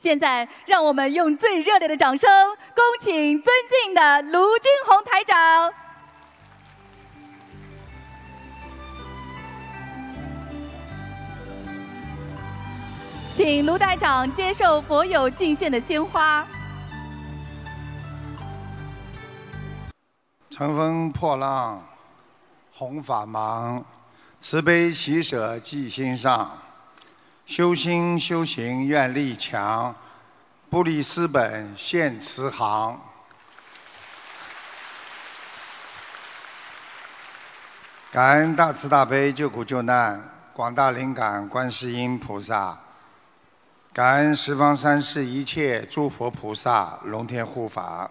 现在，让我们用最热烈的掌声，恭请尊敬的卢军红台长。请卢台长接受佛友敬献的鲜花。乘风破浪，弘法忙，慈悲喜舍记心上。修心修行愿力强，不离师本现慈航。感恩大慈大悲救苦救难广大灵感观世音菩萨，感恩十方三世一切诸佛菩萨龙天护法。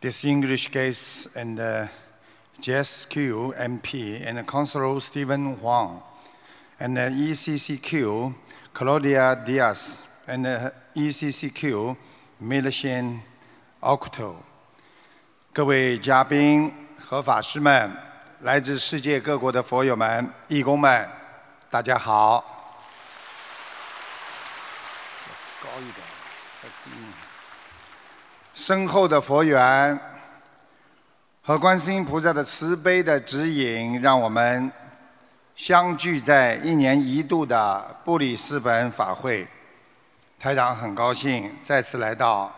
This English case and、Jess Q. MP and Consul Stephen Huang. And the ECCQ Claudia Diaz and ECCQ Milshin Octo。各位嘉宾和法师们，来自世界各国的佛友们、义工们，大家好。高一点，嗯。深厚的佛缘和观世音菩萨的慈悲的指引，让我们。相聚在一年一度的布里斯本法会，台长很高兴再次来到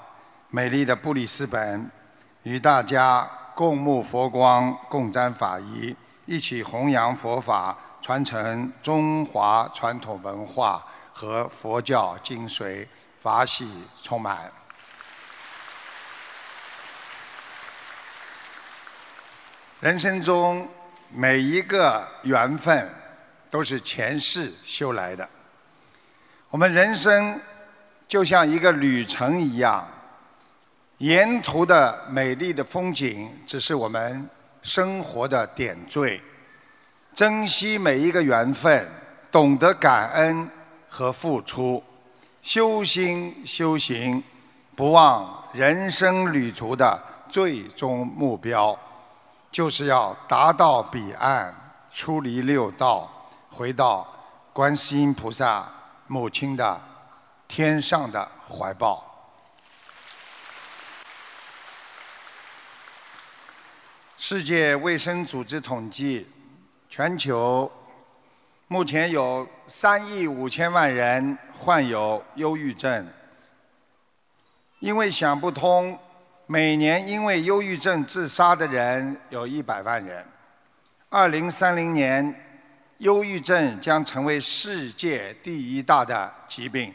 美丽的布里斯本，与大家共沐佛光，共沾法仪，一起弘扬佛法，传承中华传统文化和佛教精髓，法喜充满。人生中。每一个缘分都是前世修来的。我们人生就像一个旅程一样，沿途的美丽的风景只是我们生活的点缀。珍惜每一个缘分，懂得感恩和付出，修心修行，不忘人生旅途的最终目标。就是要达到彼岸，出离六道，回到观世音菩萨母亲的天上的怀抱。世界卫生组织统计，全球目前有三亿五千万人患有忧郁症，因为想不通。每年因为忧郁症自杀的人有一百万人。二零三零年，忧郁症将成为世界第一大的疾病。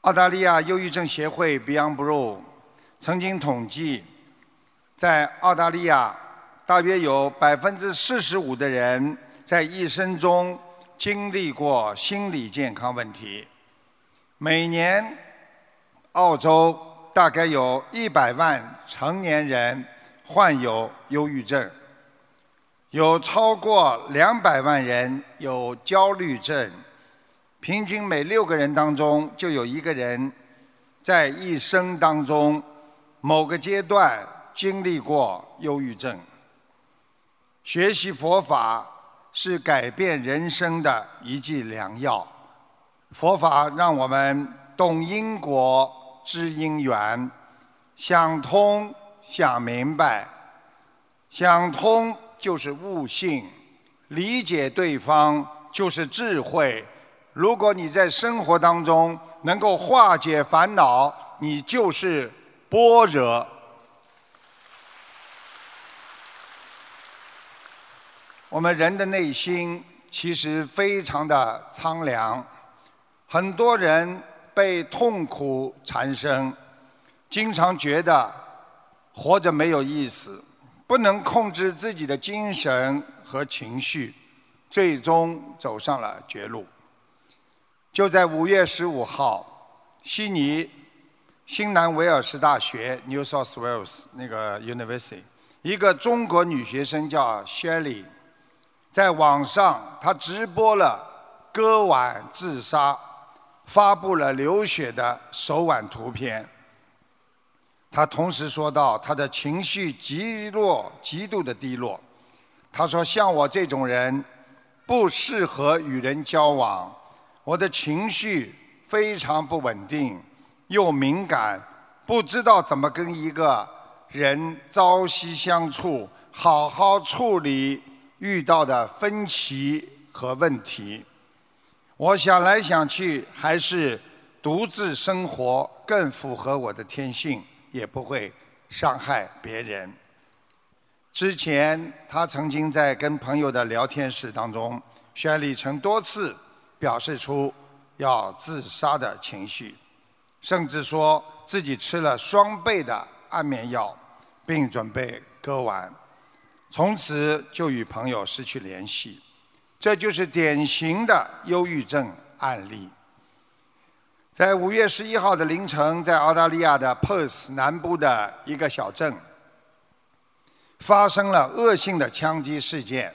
澳大利亚忧郁症协会 Beyond Blue 曾经统计，在澳大利亚，大约有百分之四十五的人在一生中经历过心理健康问题。每年，澳洲。大概有一百万成年人患有忧郁症，有超过两百万人有焦虑症，平均每六个人当中就有一个人在一生当中某个阶段经历过忧郁症。学习佛法是改变人生的一剂良药，佛法让我们懂因果。知因缘，想通想明白，想通就是悟性，理解对方就是智慧。如果你在生活当中能够化解烦恼，你就是般若。我们人的内心其实非常的苍凉，很多人。被痛苦缠身，经常觉得活着没有意思，不能控制自己的精神和情绪，最终走上了绝路。就在五月十五号，悉尼新南威尔士大学 （New South Wales） 那个 University，一个中国女学生叫 Shelly，在网上她直播了割腕自杀。发布了流血的手腕图片。他同时说到，他的情绪极落，极度的低落。他说：“像我这种人，不适合与人交往。我的情绪非常不稳定，又敏感，不知道怎么跟一个人朝夕相处，好好处理遇到的分歧和问题。我想来想去，还是独自生活更符合我的天性，也不会伤害别人。之前他曾经在跟朋友的聊天室当中，宣礼曾多次表示出要自杀的情绪，甚至说自己吃了双倍的安眠药，并准备割腕，从此就与朋友失去联系。这就是典型的忧郁症案例。在五月十一号的凌晨，在澳大利亚的 Perth 南部的一个小镇，发生了恶性的枪击事件，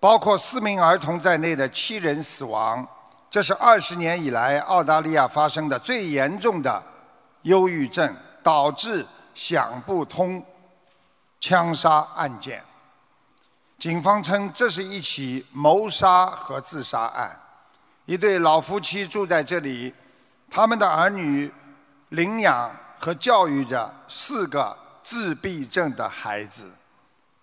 包括四名儿童在内的七人死亡。这是二十年以来澳大利亚发生的最严重的忧郁症导致想不通枪杀案件。警方称，这是一起谋杀和自杀案。一对老夫妻住在这里，他们的儿女领养和教育着四个自闭症的孩子。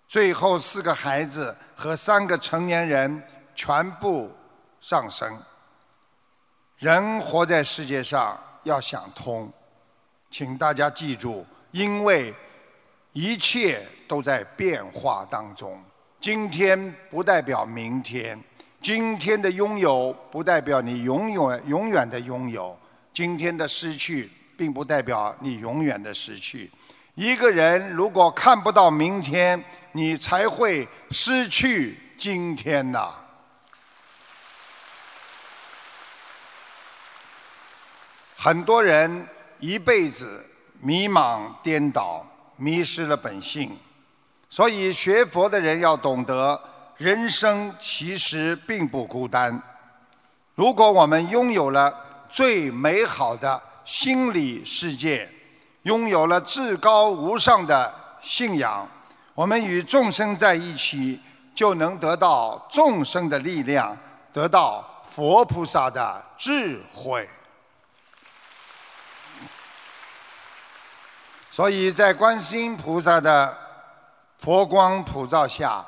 最后，四个孩子和三个成年人全部丧生。人活在世界上要想通，请大家记住，因为一切都在变化当中。今天不代表明天，今天的拥有不代表你永远永远的拥有，今天的失去并不代表你永远的失去。一个人如果看不到明天，你才会失去今天呐。很多人一辈子迷茫颠倒，迷失了本性。所以，学佛的人要懂得，人生其实并不孤单。如果我们拥有了最美好的心理世界，拥有了至高无上的信仰，我们与众生在一起，就能得到众生的力量，得到佛菩萨的智慧。所以在观世音菩萨的佛光普照下，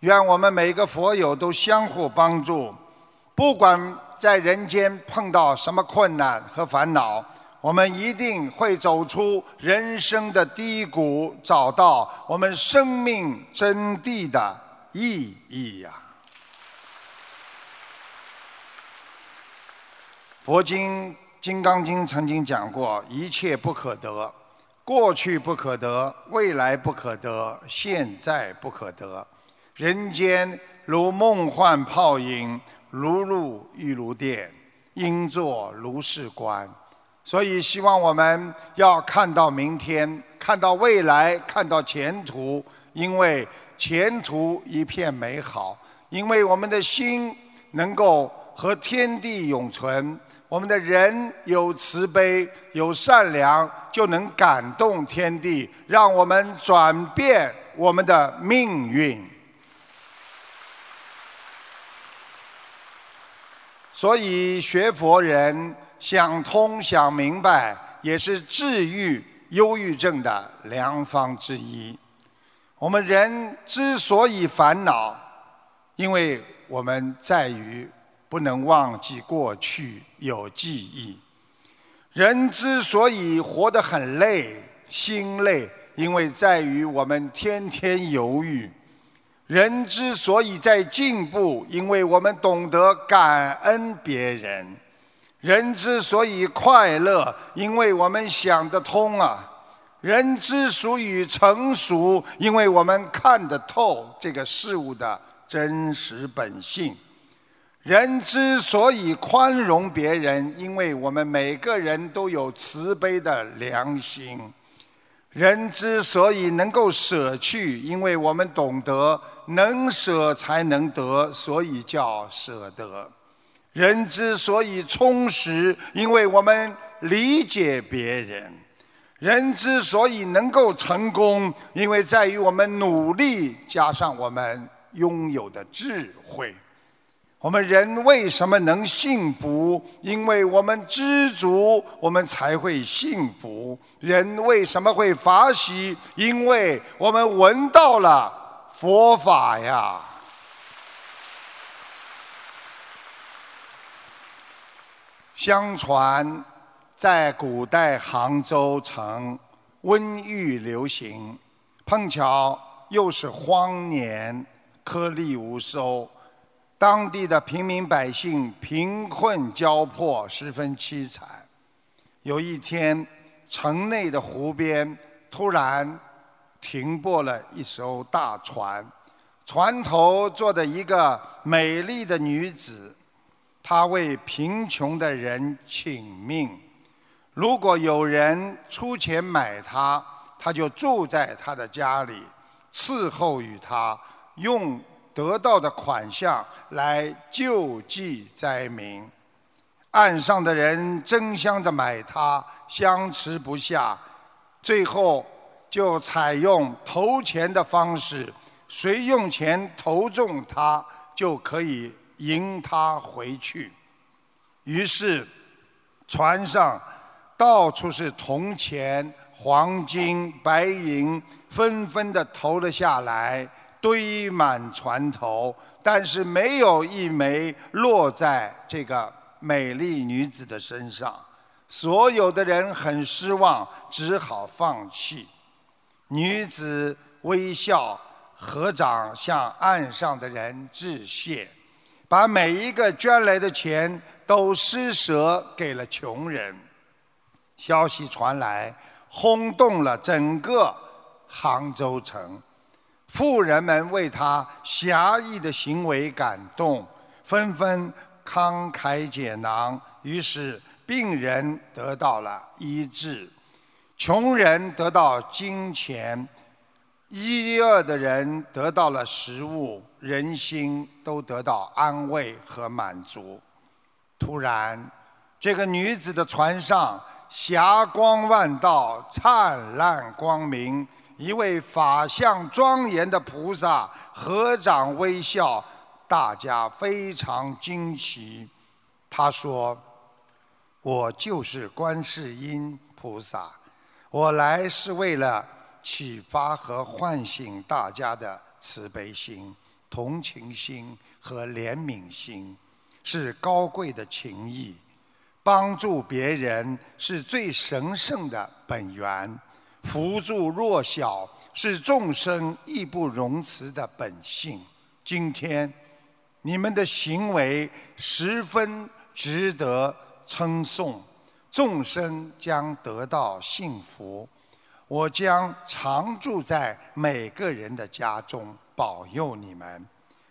愿我们每个佛友都相互帮助。不管在人间碰到什么困难和烦恼，我们一定会走出人生的低谷，找到我们生命真谛的意义呀！佛经《金刚经》曾经讲过：一切不可得。过去不可得，未来不可得，现在不可得。人间如梦幻泡影，如露亦如电，应作如是观。所以，希望我们要看到明天，看到未来，看到前途，因为前途一片美好。因为我们的心能够和天地永存。我们的人有慈悲，有善良，就能感动天地，让我们转变我们的命运。所以学佛人想通、想明白，也是治愈忧郁症的良方之一。我们人之所以烦恼，因为我们在于。不能忘记过去有记忆。人之所以活得很累、心累，因为在于我们天天犹豫；人之所以在进步，因为我们懂得感恩别人；人之所以快乐，因为我们想得通啊；人之所以成熟，因为我们看得透这个事物的真实本性。人之所以宽容别人，因为我们每个人都有慈悲的良心；人之所以能够舍去，因为我们懂得能舍才能得，所以叫舍得；人之所以充实，因为我们理解别人；人之所以能够成功，因为在于我们努力加上我们拥有的智慧。我们人为什么能幸福？因为我们知足，我们才会幸福。人为什么会法喜？因为我们闻到了佛法呀。相传，在古代杭州城瘟疫流行，碰巧又是荒年，颗粒无收。当地的平民百姓贫困交迫，十分凄惨。有一天，城内的湖边突然停泊了一艘大船，船头坐着一个美丽的女子，她为贫穷的人请命。如果有人出钱买她，她就住在他的家里，伺候于他，用。得到的款项来救济灾民，岸上的人争相的买它，相持不下，最后就采用投钱的方式，谁用钱投中它，就可以迎他回去。于是，船上到处是铜钱、黄金、白银，纷纷的投了下来。堆满船头，但是没有一枚落在这个美丽女子的身上。所有的人很失望，只好放弃。女子微笑，合掌向岸上的人致谢，把每一个捐来的钱都施舍给了穷人。消息传来，轰动了整个杭州城。富人们为他侠义的行为感动，纷纷慷慨解囊，于是病人得到了医治，穷人得到金钱，饥饿的人得到了食物，人心都得到安慰和满足。突然，这个女子的船上霞光万道，灿烂光明。一位法相庄严的菩萨合掌微笑，大家非常惊奇。他说：“我就是观世音菩萨，我来是为了启发和唤醒大家的慈悲心、同情心和怜悯心，是高贵的情谊。帮助别人是最神圣的本源。”扶助弱小是众生义不容辞的本性。今天，你们的行为十分值得称颂，众生将得到幸福。我将常住在每个人的家中，保佑你们。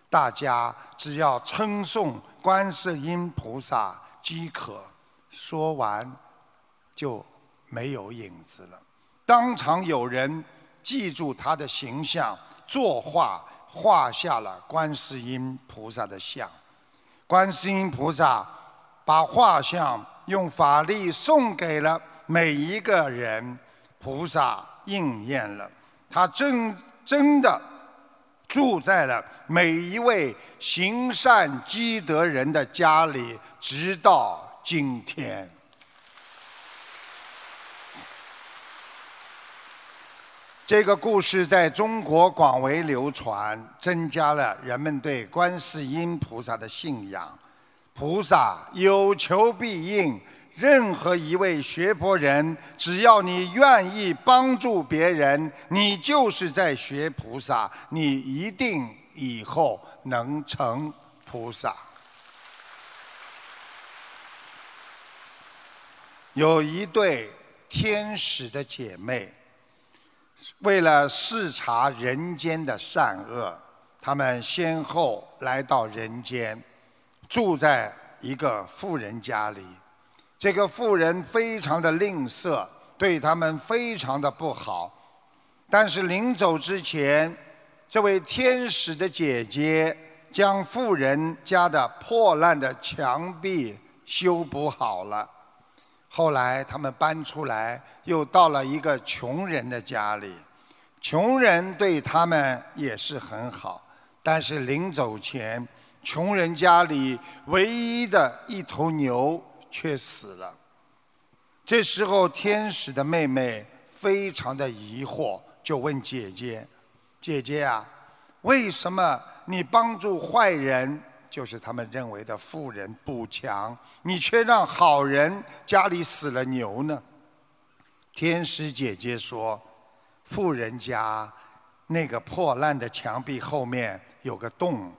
大家只要称颂观世音菩萨即可。说完，就没有影子了。当场有人记住他的形象，作画画下了观世音菩萨的像。观世音菩萨把画像用法力送给了每一个人，菩萨应验了，他真真的住在了每一位行善积德人的家里，直到今天。这个故事在中国广为流传，增加了人们对观世音菩萨的信仰。菩萨有求必应，任何一位学佛人，只要你愿意帮助别人，你就是在学菩萨，你一定以后能成菩萨。有一对天使的姐妹。为了视察人间的善恶，他们先后来到人间，住在一个富人家里。这个富人非常的吝啬，对他们非常的不好。但是临走之前，这位天使的姐姐将富人家的破烂的墙壁修补好了。后来他们搬出来，又到了一个穷人的家里。穷人对他们也是很好，但是临走前，穷人家里唯一的一头牛却死了。这时候，天使的妹妹非常的疑惑，就问姐姐：“姐姐啊，为什么你帮助坏人，就是他们认为的富人补强，你却让好人家里死了牛呢？”天使姐姐说：“富人家那个破烂的墙壁后面有个洞，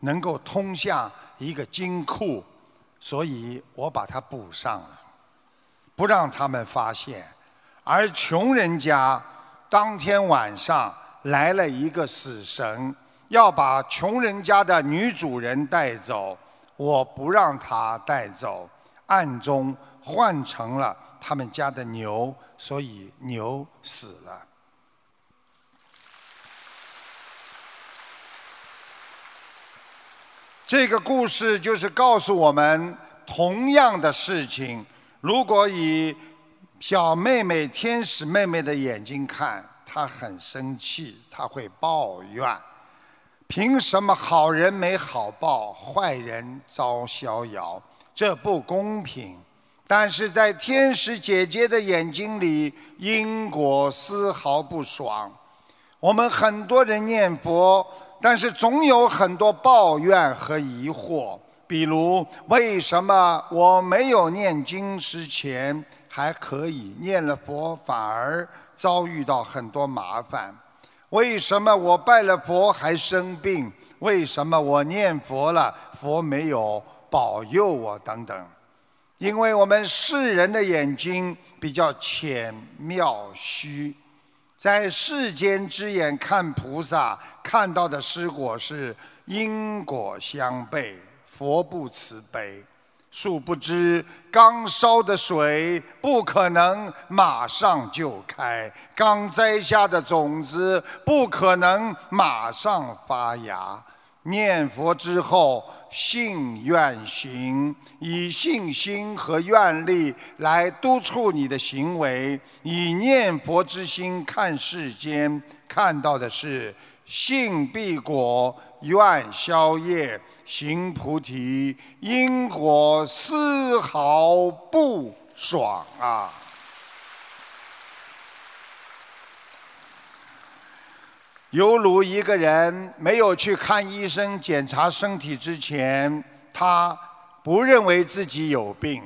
能够通向一个金库，所以我把它补上了，不让他们发现。而穷人家当天晚上来了一个死神，要把穷人家的女主人带走，我不让他带走，暗中换成了他们家的牛。”所以牛死了。这个故事就是告诉我们，同样的事情，如果以小妹妹、天使妹妹的眼睛看，她很生气，她会抱怨：凭什么好人没好报，坏人遭逍遥？这不公平。但是在天使姐姐的眼睛里，因果丝毫不爽。我们很多人念佛，但是总有很多抱怨和疑惑。比如，为什么我没有念经之前还可以，念了佛反而遭遇到很多麻烦？为什么我拜了佛还生病？为什么我念佛了，佛没有保佑我？等等。因为我们世人的眼睛比较浅妙虚，在世间之眼看菩萨，看到的失果是因果相悖，佛不慈悲。殊不知，刚烧的水不可能马上就开，刚栽下的种子不可能马上发芽。念佛之后。信愿行，以信心和愿力来督促你的行为，以念佛之心看世间，看到的是信必果，愿消业，行菩提，因果丝毫不爽啊！犹如一个人没有去看医生检查身体之前，他不认为自己有病；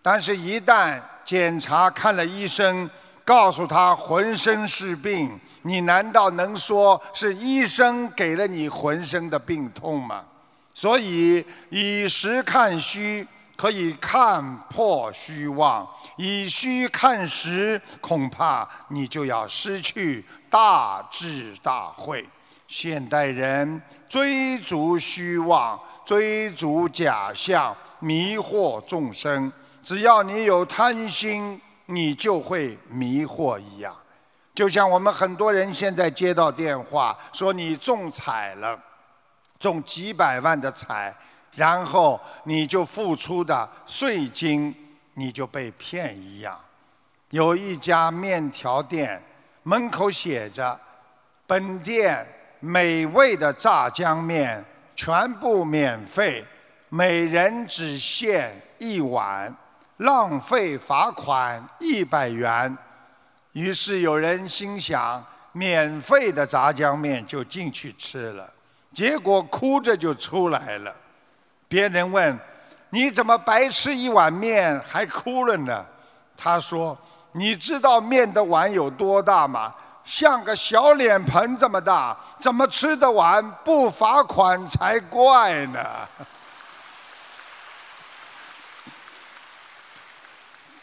但是，一旦检查看了医生，告诉他浑身是病，你难道能说是医生给了你浑身的病痛吗？所以，以实看虚，可以看破虚妄；以虚看实，恐怕你就要失去。大智大慧，现代人追逐虚妄，追逐假象，迷惑众生。只要你有贪心，你就会迷惑一样。就像我们很多人现在接到电话，说你中彩了，中几百万的彩，然后你就付出的税金，你就被骗一样。有一家面条店。门口写着：“本店美味的炸酱面全部免费，每人只限一碗，浪费罚款一百元。”于是有人心想：免费的炸酱面就进去吃了，结果哭着就出来了。别人问：“你怎么白吃一碗面还哭了呢？”他说。你知道面的碗有多大吗？像个小脸盆这么大，怎么吃得完？不罚款才怪呢！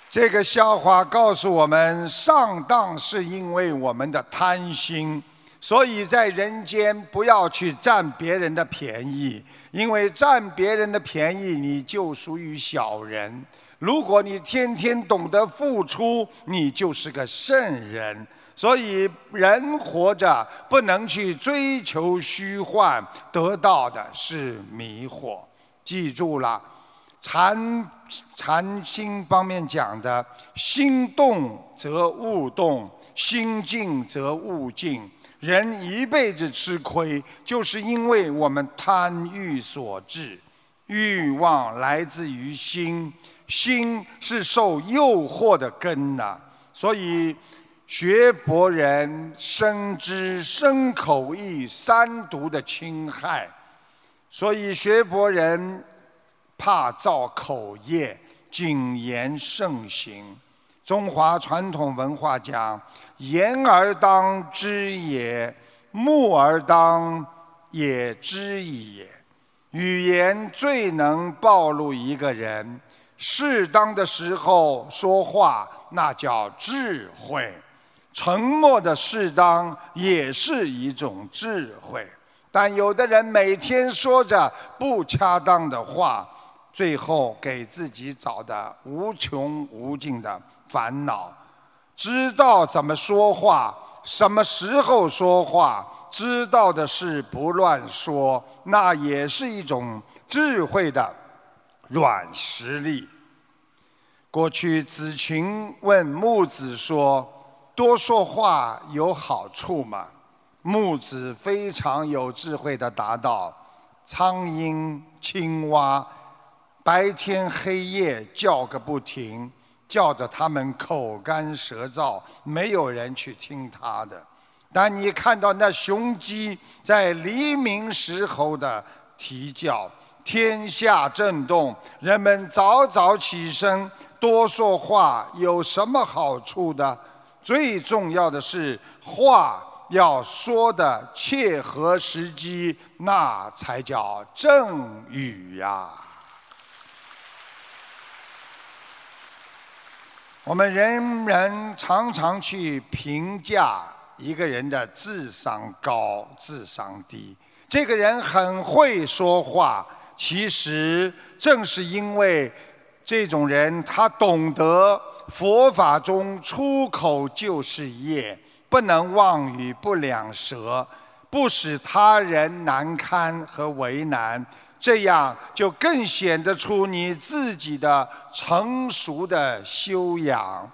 这个笑话告诉我们，上当是因为我们的贪心，所以在人间不要去占别人的便宜，因为占别人的便宜，你就属于小人。如果你天天懂得付出，你就是个圣人。所以，人活着不能去追求虚幻，得到的是迷惑。记住了，禅禅心方面讲的：心动则物动，心静则物静。人一辈子吃亏，就是因为我们贪欲所致。欲望来自于心，心是受诱惑的根呐。所以，学博人深知身口意三毒的侵害，所以学博人怕造口业，谨言慎行。中华传统文化讲：言而当知也，目而当也知也。语言最能暴露一个人，适当的时候说话，那叫智慧；沉默的适当也是一种智慧。但有的人每天说着不恰当的话，最后给自己找的无穷无尽的烦恼。知道怎么说话，什么时候说话。知道的事不乱说，那也是一种智慧的软实力。过去子禽问木子说：“多说话有好处吗？”木子非常有智慧的答道：“苍蝇、青蛙，白天黑夜叫个不停，叫得他们口干舌燥，没有人去听他的。”当你看到那雄鸡在黎明时候的啼叫，天下震动，人们早早起身，多说话有什么好处的？最重要的是话要说的切合时机，那才叫正语呀。我们人人常常去评价。一个人的智商高，智商低，这个人很会说话。其实正是因为这种人，他懂得佛法中出口就是业，不能妄语不两舌，不使他人难堪和为难，这样就更显得出你自己的成熟的修养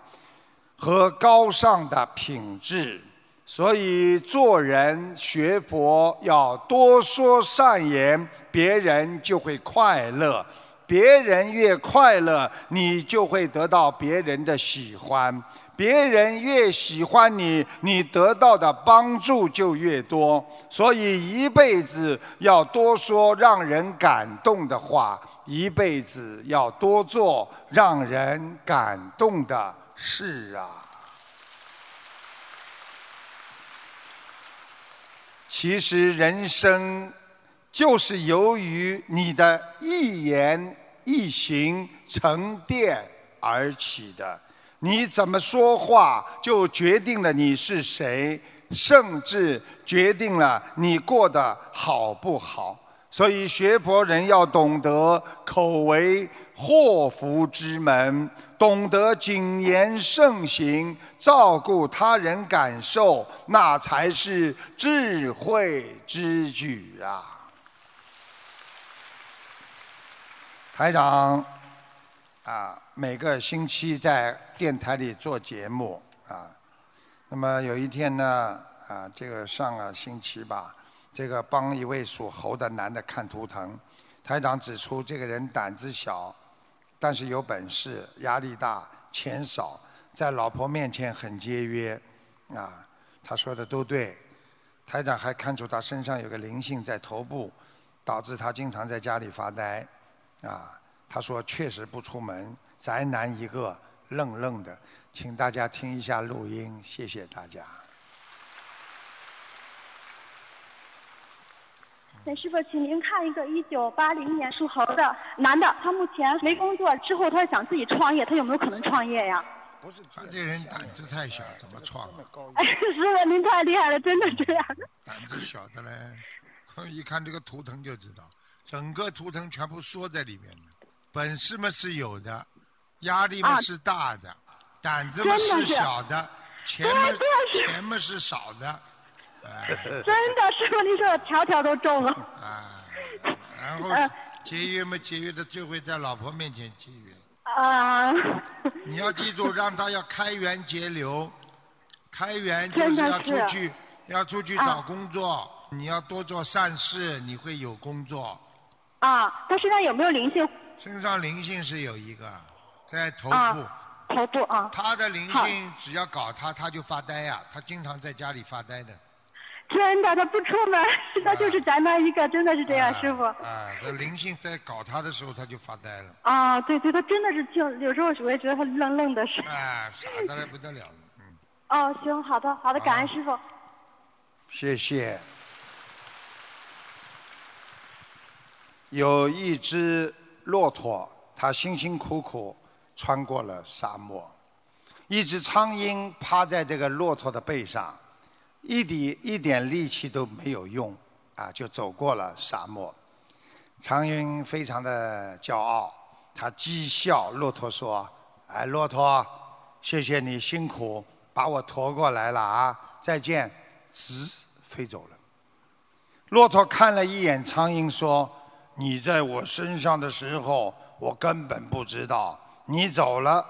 和高尚的品质。所以做人学佛要多说善言，别人就会快乐；别人越快乐，你就会得到别人的喜欢；别人越喜欢你，你得到的帮助就越多。所以一辈子要多说让人感动的话，一辈子要多做让人感动的事啊。其实人生就是由于你的一言一行沉淀而起的。你怎么说话，就决定了你是谁，甚至决定了你过得好不好。所以学佛人要懂得口为祸福之门。懂得谨言慎行，照顾他人感受，那才是智慧之举啊！台长啊，每个星期在电台里做节目啊。那么有一天呢，啊，这个上个星期吧，这个帮一位属猴的男的看图腾，台长指出这个人胆子小。但是有本事，压力大，钱少，在老婆面前很节约，啊，他说的都对。台长还看出他身上有个灵性在头部，导致他经常在家里发呆，啊，他说确实不出门，宅男一个，愣愣的。请大家听一下录音，谢谢大家。陈师傅，请您看一个一九八零年属猴的男的，他目前没工作，之后他想自己创业，他有没有可能创业呀？不是，他这人胆子太小，怎么创？哎，师傅您太厉害了，真的这样。胆子小的嘞，一看这个图腾就知道，整个图腾全部缩在里面的，本事嘛是有的，压力嘛是大的，胆子嘛是小的，钱嘛钱嘛是少的。哎 真的，师傅，你说的条条都中了。啊，然后节约嘛，节约的就会在老婆面前节约。啊。你要记住，让他要开源节流，开源就是要出去要出去找工作，你要多做善事，你会有工作。啊，他身上有没有灵性？身上灵性是有一个，在头啊部。头部啊。他的灵性只要搞他，他就发呆呀、他经常在家里发呆的。真的，他不出门，他就是宅男一个，真的是这样，啊师傅。啊，这灵性在搞他的时候，他就发呆了。啊，对对，他真的是就有时候我也觉得他愣愣的是。啊，傻的来不得了。嗯，哦，行，好的，好的，感恩师傅。谢谢。有一只骆驼，它辛辛苦苦穿过了沙漠。一只苍蝇趴在这个骆驼的背上，一点一点力气都没有用，啊，就走过了沙漠。苍蝇非常的骄傲，它讥笑骆驼说：“哎，骆驼，谢谢你辛苦把我驮过来了啊，再见。”直飞走了。骆驼看了一眼苍蝇，说：“你在我身上的时候，我根本不知道。你走了，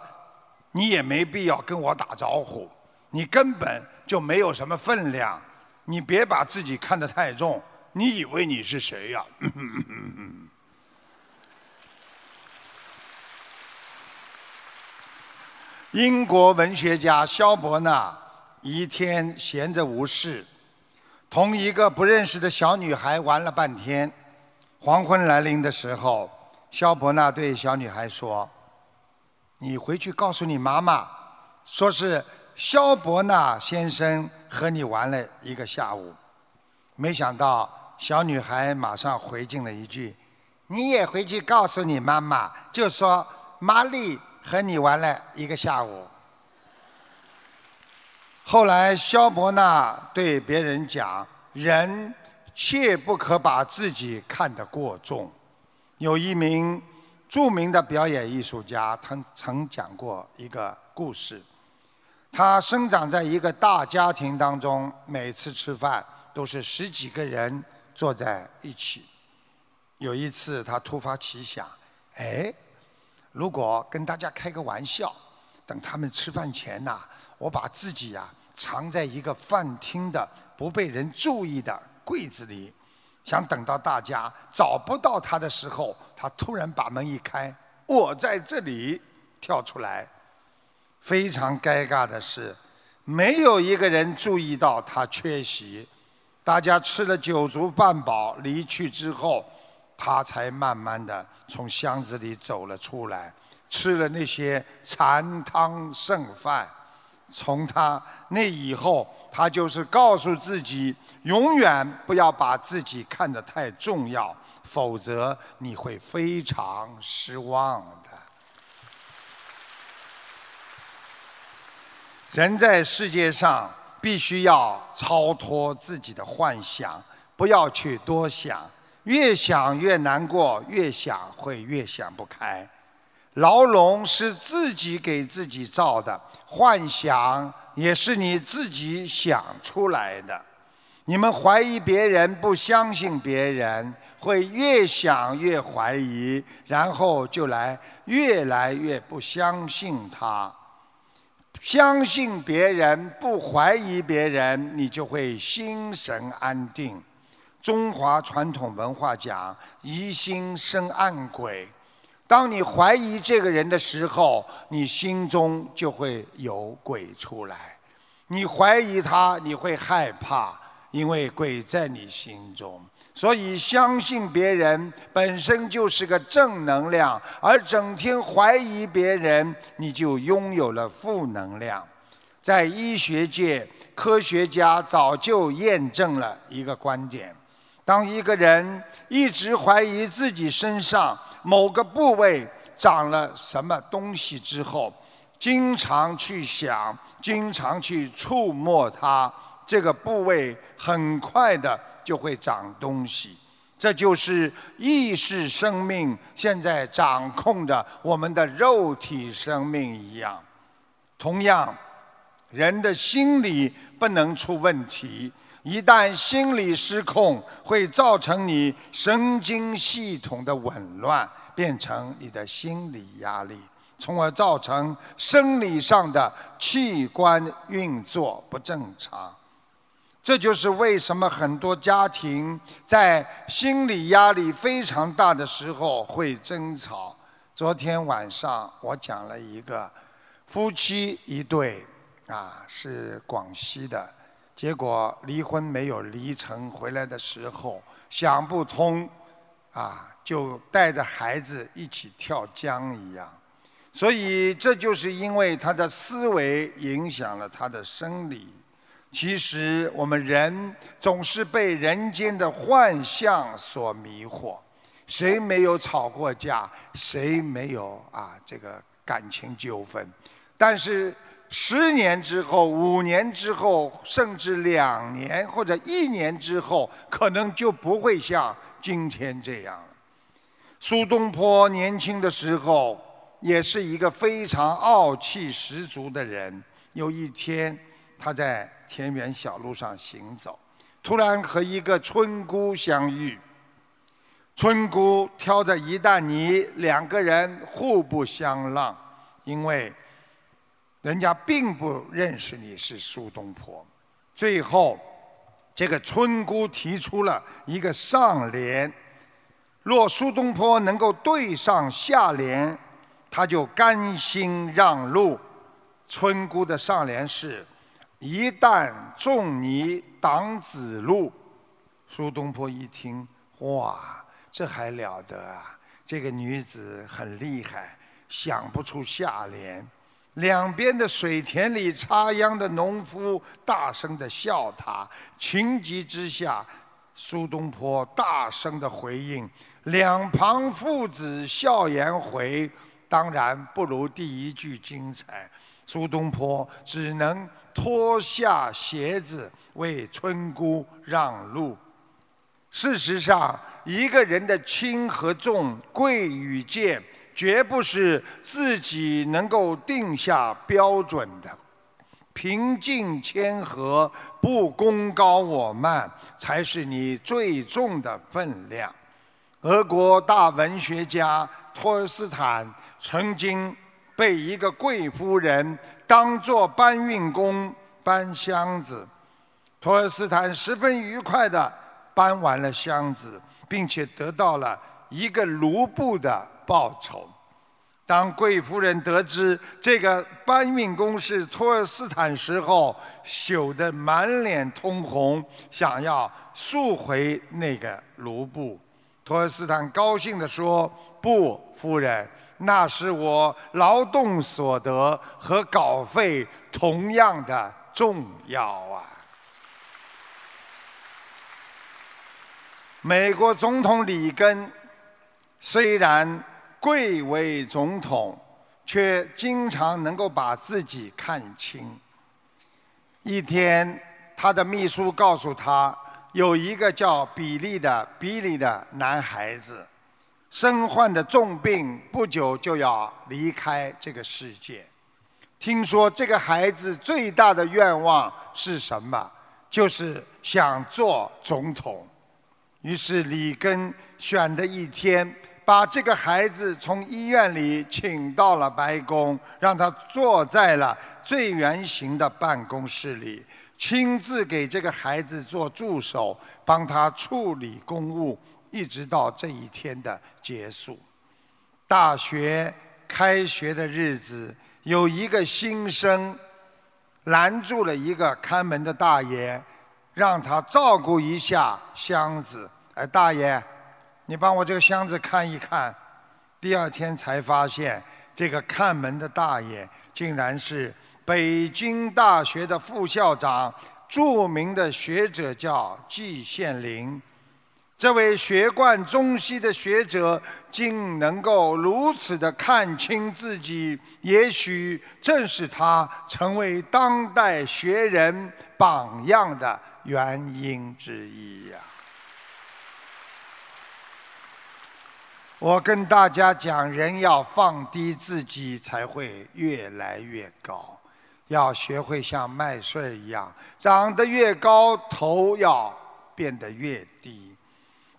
你也没必要跟我打招呼，你根本就没有什么分量。你别把自己看得太重，你以为你是谁呀、英国文学家萧伯纳一天闲着无事，同一个不认识的小女孩玩了半天。黄昏来临的时候，萧伯纳对小女孩说：“你回去告诉你妈妈，说是萧伯纳先生和你玩了一个下午。”没想到小女孩马上回敬了一句：“你也回去告诉你妈妈，就说玛丽和你玩了一个下午。”后来，萧伯纳对别人讲：“人切不可把自己看得过重。”有一名著名的表演艺术家，他曾讲过一个故事。他生长在一个大家庭当中，每次吃饭都是十几个人坐在一起。有一次，他突发奇想：“哎，如果跟大家开个玩笑，等他们吃饭前呐、我把自己呀、藏在一个饭厅的不被人注意的柜子里，想等到大家找不到他的时候，他突然把门一开，我在这里跳出来。非常尴尬的是，没有一个人注意到他缺席。大家吃了酒足饭饱离去之后，他才慢慢的从箱子里走了出来，吃了那些残汤剩饭。从他那以后，他就是告诉自己，永远不要把自己看得太重要，否则你会非常失望的。人在世界上必须要超脱自己的幻想，不要去多想，越想越难过，越想会越想不开。牢笼是自己给自己造的，幻想也是你自己想出来的。你们怀疑别人，不相信别人，会越想越怀疑，然后就来越来越不相信他。相信别人，不怀疑别人，你就会心神安定。中华传统文化讲“疑心生暗鬼”，当你怀疑这个人的时候，你心中就会有鬼出来。你怀疑他，你会害怕，因为鬼在你心中。所以，相信别人本身就是个正能量，而整天怀疑别人，你就拥有了负能量。在医学界，科学家早就验证了一个观点：当一个人一直怀疑自己身上某个部位长了什么东西之后，经常去想，经常去触摸它，这个部位很快的就会长东西。这就是意识生命现在掌控着我们的肉体生命一样。同样，人的心理不能出问题，一旦心理失控，会造成你神经系统的紊乱，变成你的心理压力，从而造成生理上的器官运作不正常。这就是为什么很多家庭在心理压力非常大的时候会争吵。昨天晚上我讲了一个夫妻一对，啊，是广西的，结果离婚没有离成，回来的时候想不通，啊，就带着孩子一起跳江一样。所以这就是因为他的思维影响了他的生理。其实我们人总是被人间的幻象所迷惑，谁没有吵过架？谁没有啊？这个感情纠纷？但是十年之后、五年之后，甚至两年或者一年之后，可能就不会像今天这样。苏东坡年轻的时候也是一个非常傲气十足的人。有一天，他在田园小路上行走，突然和一个村姑相遇。村姑挑着一担泥，两个人互不相让，因为人家并不认识你是苏东坡。最后，这个村姑提出了一个上联：若苏东坡能够对上下联，他就甘心让路。村姑的上联是。一旦仲尼挡子路，苏东坡一听，哇，这还了得啊！这个女子很厉害，想不出下联。两边的水田里插秧的农夫大声的笑他，情急之下，苏东坡大声的回应：“两旁父子笑颜回。”当然不如第一句精彩。苏东坡只能。脱下鞋子为村姑让路。事实上，一个人的轻和重、贵与贱，绝不是自己能够定下标准的。平静谦和，不功高我慢，才是你最重的分量。俄国大文学家托尔斯坦曾经。被一个贵夫人当做搬运工搬箱子，托尔斯坦十分愉快地搬完了箱子，并且得到了一个卢布的报酬。当贵夫人得知这个搬运工是托尔斯坦时候，羞得满脸通红，想要赎回那个卢布。托尔斯坦高兴地说：“不，夫人。”那是我劳动所得和稿费同样的重要啊！美国总统里根虽然贵为总统，却经常能够把自己看清。一天，他的秘书告诉他，有一个叫比利的比利的男孩子。身患的重病，不久就要离开这个世界。听说这个孩子最大的愿望是什么？就是想做总统。于是里根选的一天，把这个孩子从医院里请到了白宫，让他坐在了最圆形的办公室里，亲自给这个孩子做助手，帮他处理公务。一直到这一天的结束，大学开学的日子，有一个新生拦住了一个看门的大爷，让他照顾一下箱子。哎，大爷，你帮我这个箱子看一看。第二天才发现，这个看门的大爷竟然是北京大学的副校长，著名的学者叫季羡林。这位学贯中西的学者竟能够如此的看清自己，也许正是他成为当代学人榜样的原因之一呀。我跟大家讲，人要放低自己，才会越来越高。要学会像麦穗一样，长得越高，头要变得越低。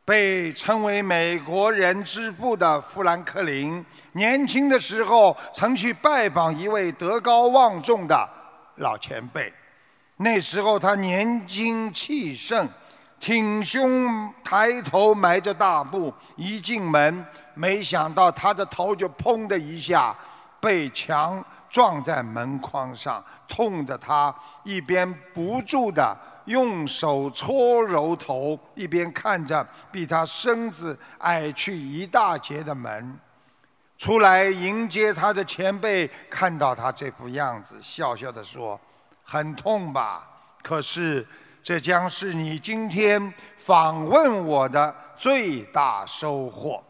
被称为美国人之父的富兰克林，年轻的时候曾去拜访一位德高望重的老前辈。那时候他年轻气盛，挺胸抬头，迈着大步一进门，没想到他的头就砰的一下被墙撞在门框上，痛得他一边不住的用手搓揉头，一边看着比他身子矮去一大截的门。出来迎接他的前辈看到他这副样子，笑笑的说：“很痛吧？可是这将是你今天访问我的最大收获。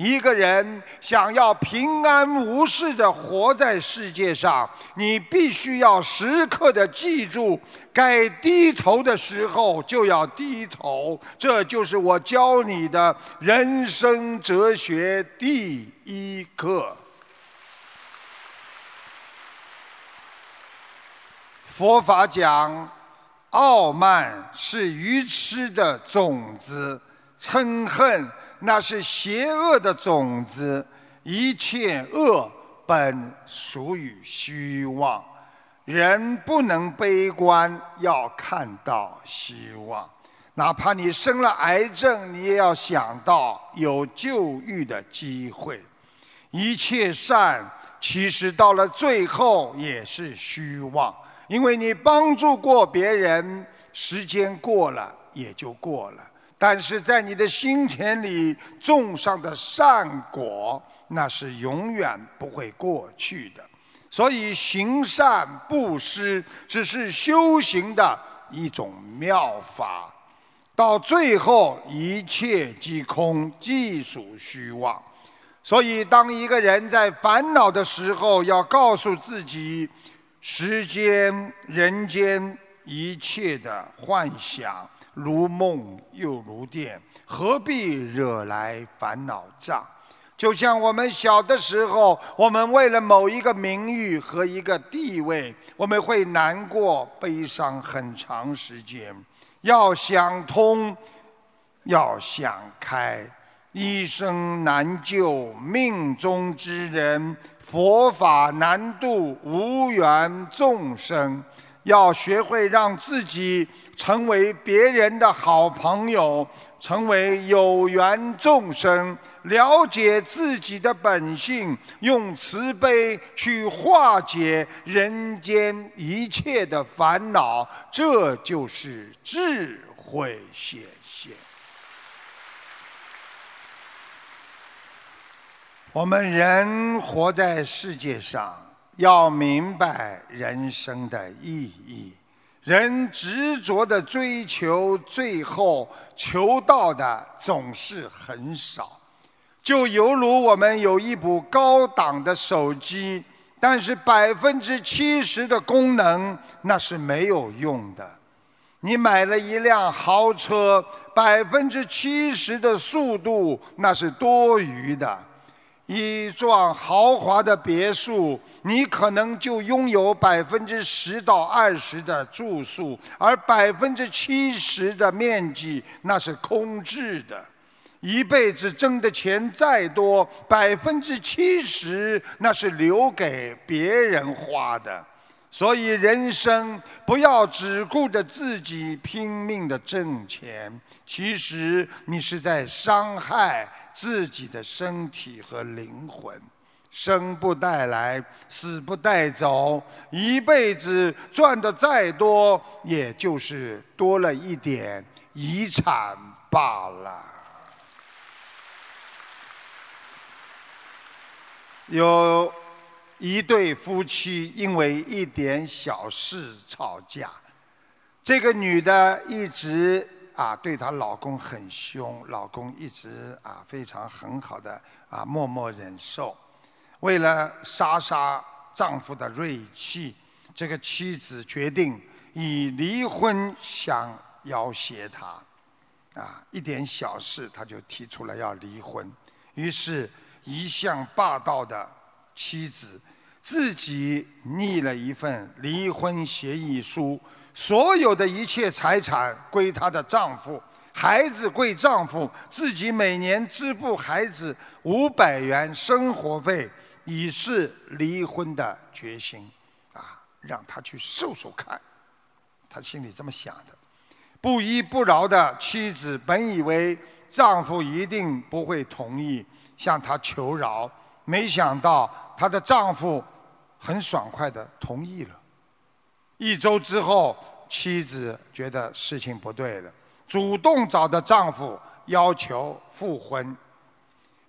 一个人想要平安无事的活在世界上，你必须要时刻的记住，该低头的时候就要低头。这就是我教你的人生哲学第一课。佛法讲，傲慢是愚痴的种子，嗔恨。那是邪恶的种子，一切恶本属于虚妄。人不能悲观，要看到希望。哪怕你生了癌症，你也要想到有救愈的机会。一切善，其实到了最后也是虚妄，因为你帮助过别人，时间过了也就过了。但是在你的心田里种上的善果，那是永远不会过去的。所以行善布施只是修行的一种妙法，到最后一切即空，即属虚妄。所以，当一个人在烦恼的时候，要告诉自己：时间、人间一切的幻想。如梦又如电，何必惹来烦恼障？就像我们小的时候，我们为了某一个名誉和一个地位，我们会难过、悲伤很长时间。要想通，要想开，一生难救命中之人，佛法难度无缘众生。要学会让自己成为别人的好朋友，成为有缘众生，了解自己的本性，用慈悲去化解人间一切的烦恼，这就是智慧显现。我们人活在世界上。要明白人生的意义，人执着的追求，最后求到的总是很少。就犹如我们有一部高档的手机，但是百分之七十的功能那是没有用的。你买了一辆豪车，百分之七十的速度那是多余的。一幢豪华的别墅，你可能就拥有百分之十到二十的住宿，而百分之七十的面积那是空置的。一辈子挣的钱再多，百分之七十那是留给别人花的。所以人生不要只顾着自己拼命的挣钱，其实你是在伤害。自己的身体和灵魂，生不带来，死不带走，一辈子赚的再多，也就是多了一点遗产罢了。有一对夫妻因为一点小事吵架，这个女的一直。啊，对她老公很凶，老公一直啊非常很好的啊默默忍受。为了杀杀丈夫的锐气，这个妻子决定以离婚相要挟他。啊，一点小事他就提出了要离婚。于是，一向霸道的妻子自己拟了一份离婚协议书。所有的一切财产归她的丈夫，孩子归丈夫，自己每年支付孩子五百元生活费，以示离婚的决心。啊，让他去受受看，他心里这么想的。不依不饶的妻子本以为丈夫一定不会同意向她求饶，没想到她的丈夫很爽快的同意了。一周之后，妻子觉得事情不对了，主动找的丈夫要求复婚，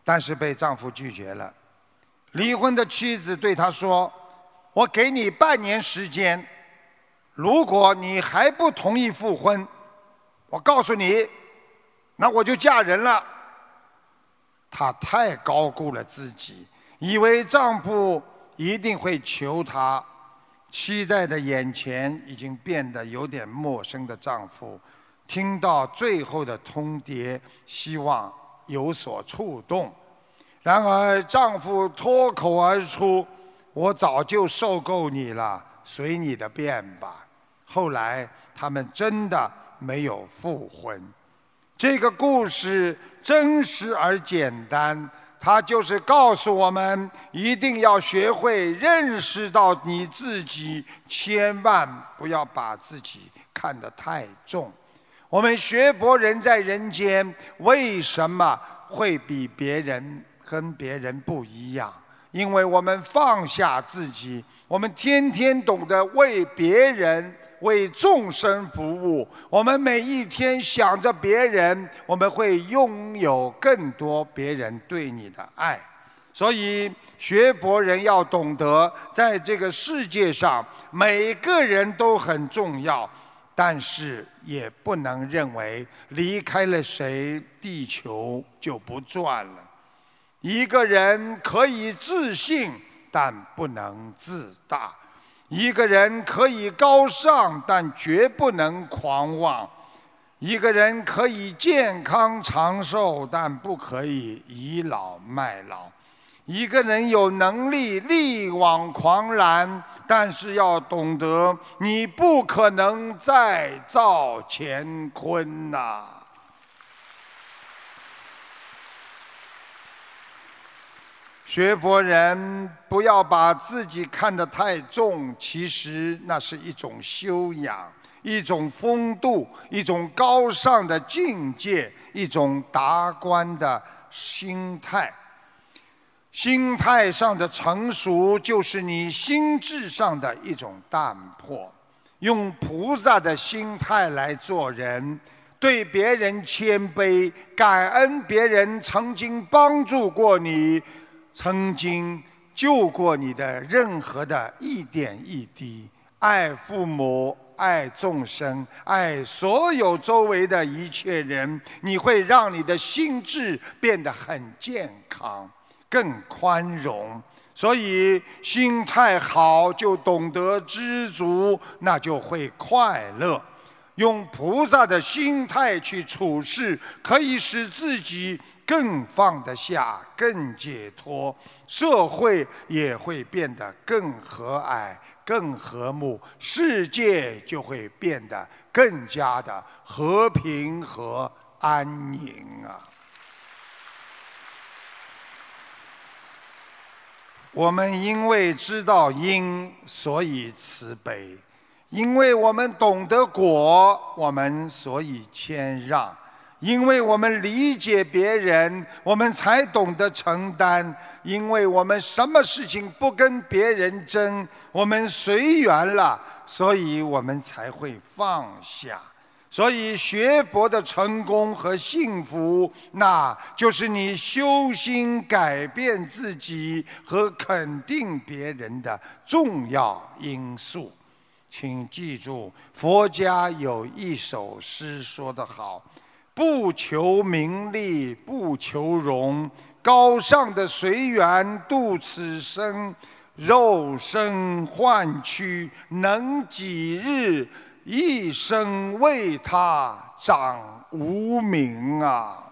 但是被丈夫拒绝了。离婚的妻子对他说：“我给你半年时间，如果你还不同意复婚。”我告诉你，那我就嫁人了。她太高估了自己，以为丈夫一定会求她，期待的眼前已经变得有点陌生的丈夫，听到最后的通牒，希望有所触动。然而丈夫脱口而出：“我早就受够你了，随你的便吧。”后来他们真的。没有复婚，这个故事真实而简单，它就是告诉我们，一定要学会认识到你自己，千万不要把自己看得太重。我们学佛人在人间，为什么会比别人跟别人不一样？因为我们放下自己，我们天天懂得为别人。为众生服务，我们每一天想着别人，我们会拥有更多别人对你的爱。所以学佛人要懂得，在这个世界上，每个人都很重要，但是也不能认为离开了谁，地球就不转了。一个人可以自信，但不能自大。一个人可以高尚，但绝不能狂妄；一个人可以健康长寿，但不可以倚老卖老；一个人有能力力挽狂澜，但是要懂得，你不可能再造乾坤呐。学佛人不要把自己看得太重，其实那是一种修养，一种风度，一种高尚的境界，一种达观的心态。心态上的成熟，就是你心智上的一种淡泊。用菩萨的心态来做人，对别人谦卑，感恩别人曾经帮助过你。曾经救过你的任何的一点一滴，爱父母，爱众生，爱所有周围的一切人，你会让你的心智变得很健康，更宽容。所以心态好，就懂得知足，那就会快乐。用菩萨的心态去处事，可以使自己。更放得下，更解脱，社会也会变得更和蔼、更和睦，世界就会变得更加的和平和安宁啊！我们因为知道因，所以慈悲；因为我们懂得果，我们所以谦让。因为我们理解别人，我们才懂得承担；因为我们什么事情不跟别人争，我们随缘了，所以我们才会放下。所以学佛的成功和幸福，那就是你修心改变自己和肯定别人的重要因素。请记住，佛家有一首诗说得好。不求名利，不求荣，高尚的随缘度此生，肉身换躯能几日？一生为他长无名啊！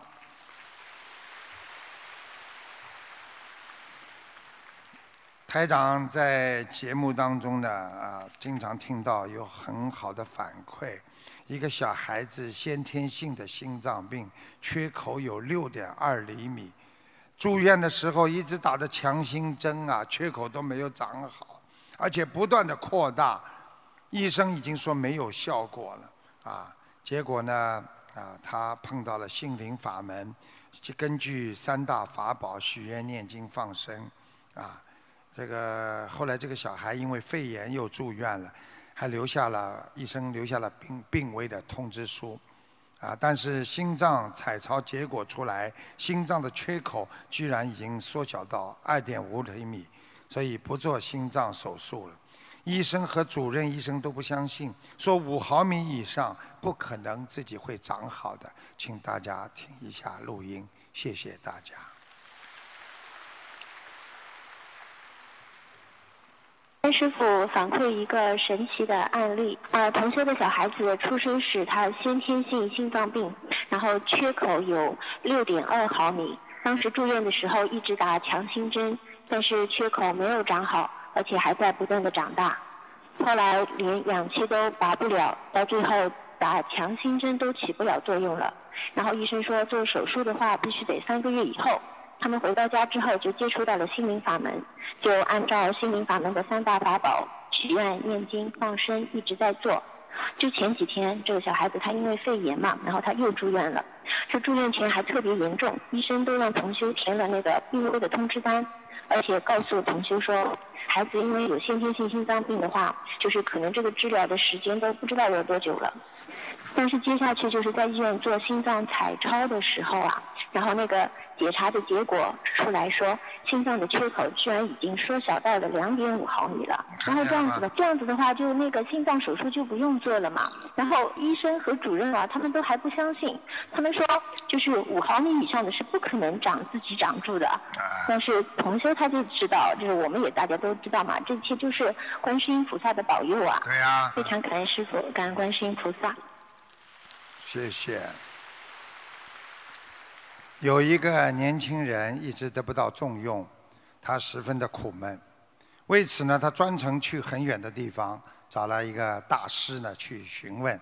台长在节目当中呢，啊，经常听到有很好的反馈。一个小孩子先天性的心脏病，缺口有六点二厘米，住院的时候一直打的强心针啊，缺口都没有长好，而且不断的扩大。医生已经说没有效果了啊，结果呢啊，他碰到了心灵法门，就根据三大法宝许愿、念经、放生啊，这个后来这个小孩因为肺炎又住院了，还留下了医生留下了病病危的通知书。啊！但是心脏彩超结果出来，心脏的缺口居然已经缩小到二点五厘米，所以不做心脏手术了。医生和主任医生都不相信，说五毫米以上不可能自己会长好的。请大家听一下录音，谢谢大家。跟师傅反馈一个神奇的案例，呃，同修的小孩子出生时他先天性心脏病，然后缺口有六点二毫米，当时住院的时候一直打强心针，但是缺口没有长好，而且还在不断的长大，后来连氧气都拔不了，到最后打强心针都起不了作用了，然后医生说做手术的话必须得三个月以后。他们回到家之后就接触到了心灵法门，就按照心灵法门的三大法宝许愿、念经、放生，一直在做。就前几天，这个小孩子他因为肺炎嘛，然后他又住院了。这住院前还特别严重，医生都让同修填了那个病危的通知单，而且告诉同修说，孩子因为有先天性心脏病的话，就是可能这个治疗的时间都不知道有多久了。但是接下去就是在医院做心脏彩超的时候啊，然后那个。检查的结果出来说，心脏的缺口居然已经缩小到了两点五毫米了。然后这样子的，这样子的话，就那个心脏手术就不用做了嘛。然后医生和主任啊，他们都还不相信，他们说就是五毫米以上的是不可能长自己长住的。但是同修他就知道，就是我们也大家都知道嘛，这一切就是观世音菩萨的保佑啊。对呀。非常感恩师傅，感恩观世音菩萨。谢谢。有一个年轻人一直得不到重用，他十分的苦闷。为此呢，他专程去很远的地方找了一个大师呢去询问。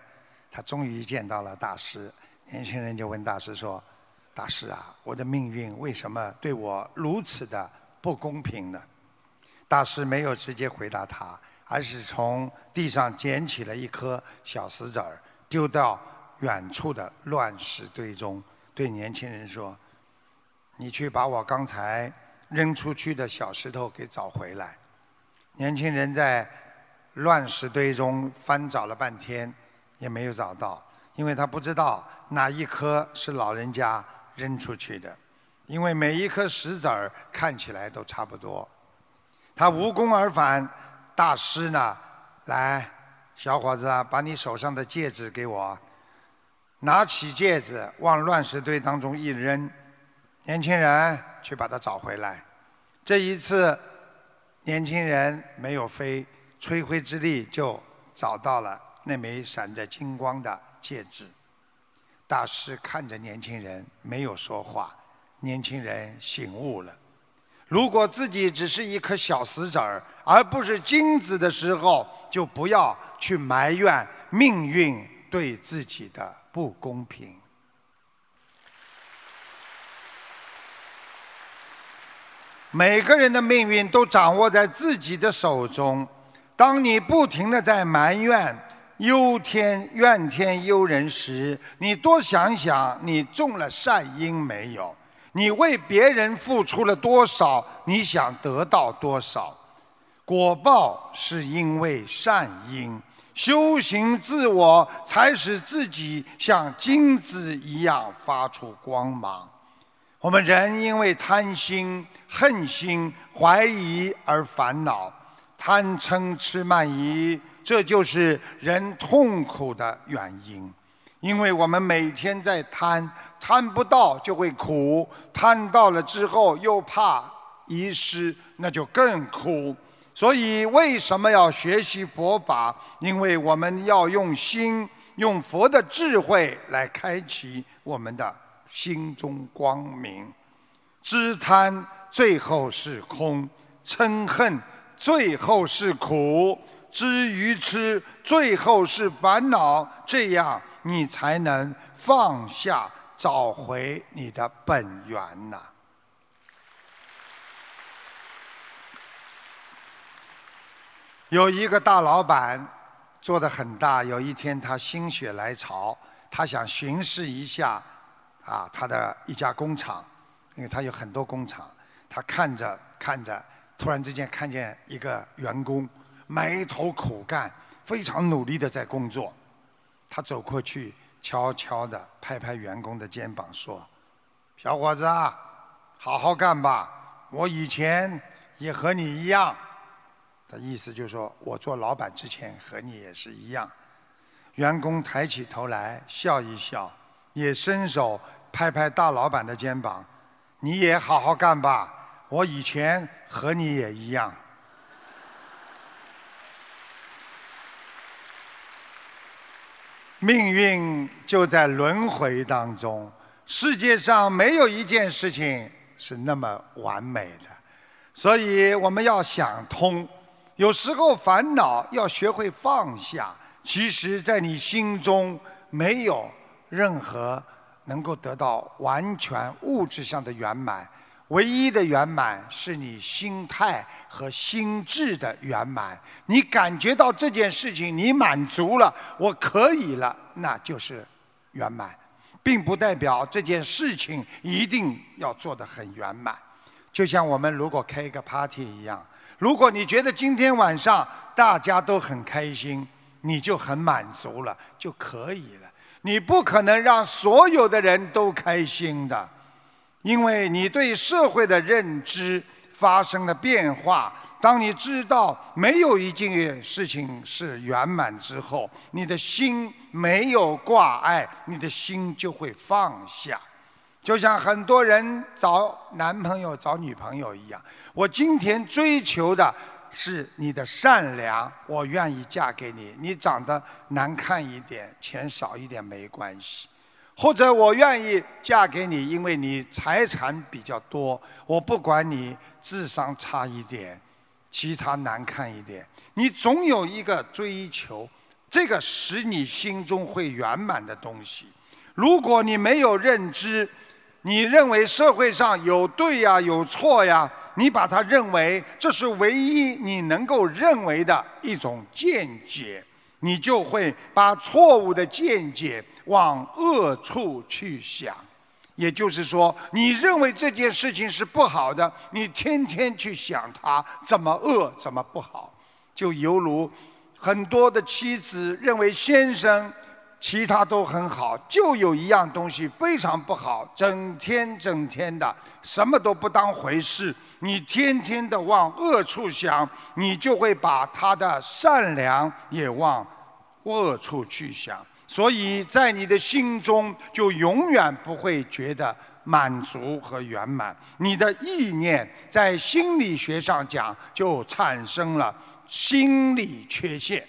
他终于见到了大师，年轻人就问大师说：“大师啊，我的命运为什么对我如此的不公平呢？”大师没有直接回答他，而是从地上捡起了一颗小石子儿，丢到远处的乱石堆中。对年轻人说：“你去把我刚才扔出去的小石头给找回来。”年轻人在乱石堆中翻找了半天，也没有找到，因为他不知道哪一颗是老人家扔出去的，因为每一颗石子儿看起来都差不多。他无功而返，大师呢，来，小伙子，把你手上的戒指给我。拿起戒指往乱石堆当中一扔，年轻人去把它找回来。这一次，年轻人没有飞，吹灰之力就找到了那枚闪着金光的戒指。大师看着年轻人，没有说话。年轻人醒悟了：如果自己只是一颗小石子儿，而不是金子的时候，就不要去埋怨命运对自己的。不公平。每个人的命运都掌握在自己的手中。当你不停的在埋怨、忧天怨天尤人时，你多想想，你种了善因没有？你为别人付出了多少？你想得到多少？果报是因为善因。修行自我，才使自己像金子一样发出光芒。我们人因为贪心、恨心、怀疑而烦恼，贪嗔痴慢疑，这就是人痛苦的原因。因为我们每天在贪，贪不到就会苦；贪到了之后又怕遗失，那就更苦。所以，为什么要学习佛法？因为我们要用心，用佛的智慧来开启我们的心中光明。知贪最后是空，嗔恨最后是苦，知愚痴最后是烦恼。这样，你才能放下，找回你的本源呐。有一个大老板，做得很大。有一天他心血来潮，他想巡视一下啊他的一家工厂，因为他有很多工厂。他看着看着，突然之间看见一个员工埋头苦干，非常努力的在工作。他走过去，悄悄地拍拍员工的肩膀，说：“小伙子啊，好好干吧。我以前也和你一样。”的意思就是说我做老板之前和你也是一样。员工抬起头来笑一笑，也伸手拍拍大老板的肩膀：“你也好好干吧。我以前和你也一样。”命运就在轮回当中，世界上没有一件事情是那么完美的，所以我们要想通。有时候烦恼要学会放下，其实，在你心中没有任何能够得到完全物质上的圆满。唯一的圆满是你心态和心智的圆满。你感觉到这件事情你满足了，我可以了，那就是圆满，并不代表这件事情一定要做得很圆满。就像我们如果开一个 party 一样，如果你觉得今天晚上大家都很开心，你就很满足了就可以了。你不可能让所有的人都开心的。因为你对社会的认知发生了变化，当你知道没有一件事情是圆满之后，你的心没有挂碍，你的心就会放下。就像很多人找男朋友、找女朋友一样，我今天追求的是你的善良，我愿意嫁给你。你长得难看一点，钱少一点没关系。或者我愿意嫁给你，因为你财产比较多。我不管你智商差一点，其他难看一点，你总有一个追求，这个使你心中会圆满的东西。如果你没有认知，你认为社会上有对呀有错呀，你把它认为这是唯一你能够认为的一种见解，你就会把错误的见解。往恶处去想，也就是说，你认为这件事情是不好的，你天天去想它怎么恶怎么不好，就犹如很多的妻子认为先生其他都很好，就有一样东西非常不好，整天整天的什么都不当回事，你天天的往恶处想，你就会把他的善良也往恶处去想。所以在你的心中就永远不会觉得满足和圆满，你的意念在心理学上讲就产生了心理缺陷。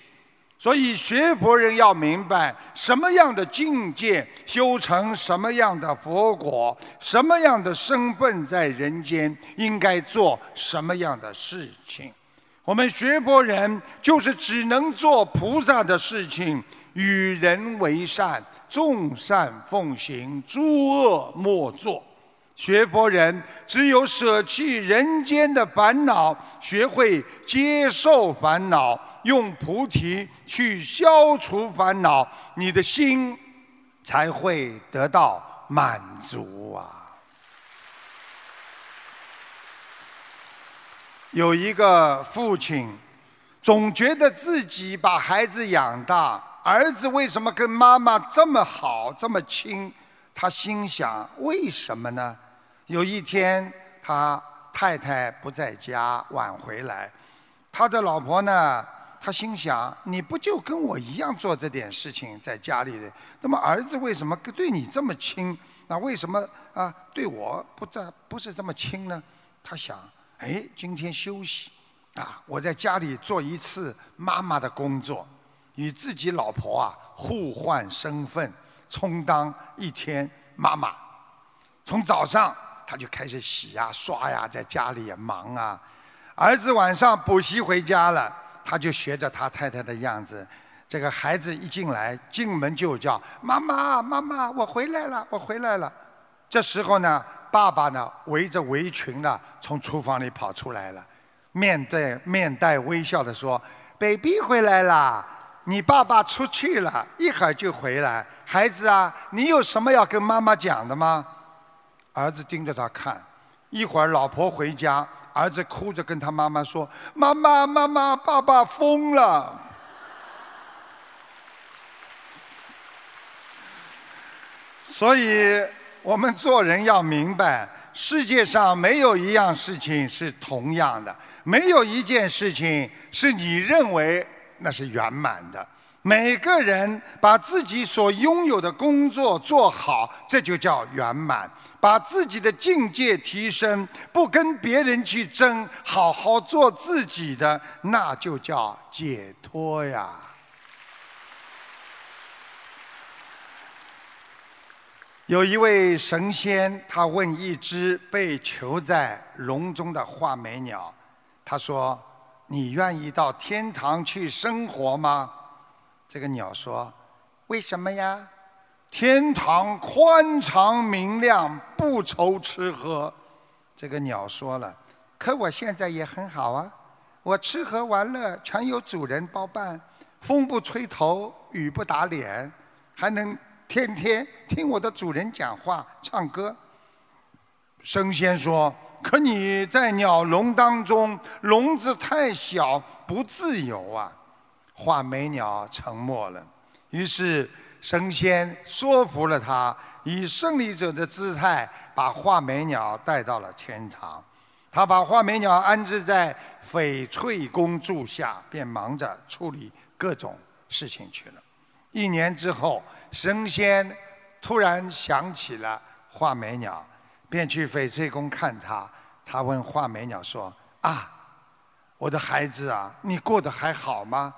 所以学佛人要明白什么样的境界修成什么样的佛果，什么样的身份在人间应该做什么样的事情。我们学佛人就是只能做菩萨的事情。与人为善，众善奉行，诸恶莫作。学佛人只有舍弃人间的烦恼，学会接受烦恼，用菩提去消除烦恼，你的心才会得到满足啊！有一个父亲，总觉得自己把孩子养大。儿子为什么跟妈妈这么好这么亲？他心想：为什么呢？有一天，他太太不在家，晚回来，他的老婆呢？他心想：你不就跟我一样做这点事情在家里的？那么儿子为什么对你这么亲？那为什么啊对我不在不是这么亲呢？他想：哎，今天休息啊，我在家里做一次妈妈的工作。与自己老婆啊互换身份，充当一天妈妈。从早上他就开始洗呀刷呀，在家里也忙啊。儿子晚上补习回家了，他就学着他太太的样子。这个孩子一进来，进门就叫妈妈妈妈，我回来了，我回来了。这时候呢，爸爸呢围着围裙呢从厨房里跑出来了，面对面带微笑的说：“baby 回来了。”你爸爸出去了，一会儿就回来。孩子啊，你有什么要跟妈妈讲的吗？”儿子盯着他看，一会儿老婆回家，儿子哭着跟他妈妈说：“妈妈，妈妈，爸爸疯了。”所以，我们做人要明白，世界上没有一样事情是同样的，没有一件事情是你认为那是圆满的。每个人把自己所拥有的工作做好，这就叫圆满。把自己的境界提升，不跟别人去争，好好做自己的，那就叫解脱呀。有一位神仙，他问一只被囚在笼中的画眉鸟，他说：“你愿意到天堂去生活吗？”这个鸟说：“为什么呀？天堂宽敞明亮，不愁吃喝。”这个鸟说了：“可我现在也很好啊，我吃喝玩乐全有主人包办，风不吹头，雨不打脸，还能……”天天听我的主人讲话、唱歌。神仙说：“可你在鸟笼当中，笼子太小，不自由啊。”画眉鸟沉默了。于是神仙说服了他，以胜利者的姿态把画眉鸟带到了天堂。他把画眉鸟安置在翡翠宫住下，便忙着处理各种事情去了。一年之后。神仙突然想起了画眉鸟，便去翡翠宫看他。他问画眉鸟说：“啊，我的孩子啊，你过得还好吗？”